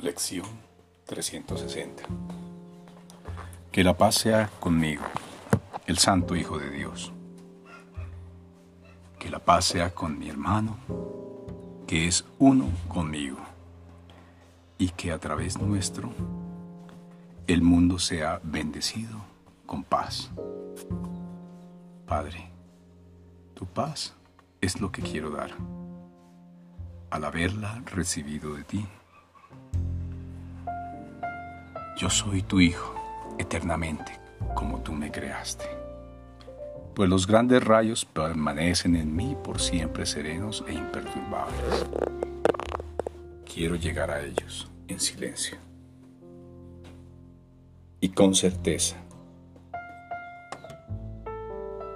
Lección 360. Que la paz sea conmigo, el Santo Hijo de Dios. Que la paz sea con mi hermano, que es uno conmigo. Y que a través nuestro el mundo sea bendecido con paz. Padre, tu paz es lo que quiero dar. Al haberla recibido de ti, yo soy tu Hijo eternamente, como tú me creaste. Pues los grandes rayos permanecen en mí por siempre serenos e imperturbables. Quiero llegar a ellos en silencio y con certeza,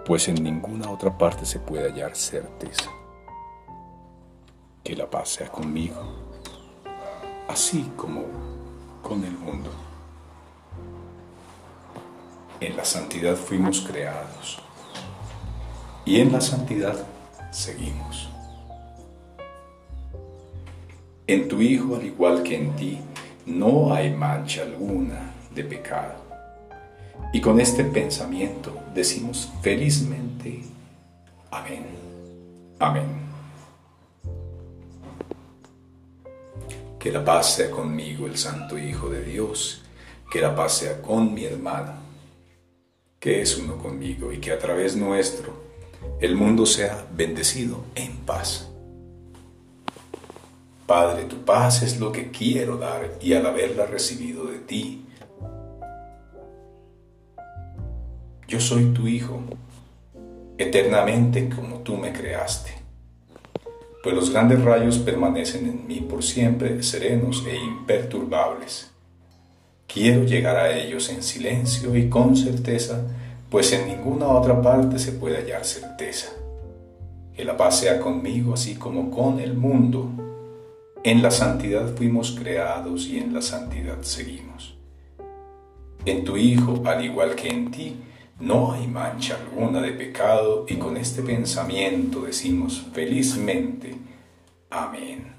pues en ninguna otra parte se puede hallar certeza. Que la paz sea conmigo, así como con el mundo. En la santidad fuimos creados y en la santidad seguimos. En tu Hijo, al igual que en ti, no hay mancha alguna de pecado. Y con este pensamiento decimos felizmente, amén, amén. Que la paz sea conmigo, el Santo Hijo de Dios, que la paz sea con mi hermano que es uno conmigo y que a través nuestro el mundo sea bendecido en paz. Padre, tu paz es lo que quiero dar y al haberla recibido de ti, yo soy tu Hijo, eternamente como tú me creaste. Pues los grandes rayos permanecen en mí por siempre, serenos e imperturbables Quiero llegar a ellos en silencio y con certeza, pues en ninguna otra parte se puede hallar certeza. Que la paz sea conmigo así como con el mundo. En la santidad fuimos creados y en la santidad seguimos. En tu Hijo, al igual que en ti, no hay mancha alguna de pecado y con este pensamiento decimos felizmente, amén.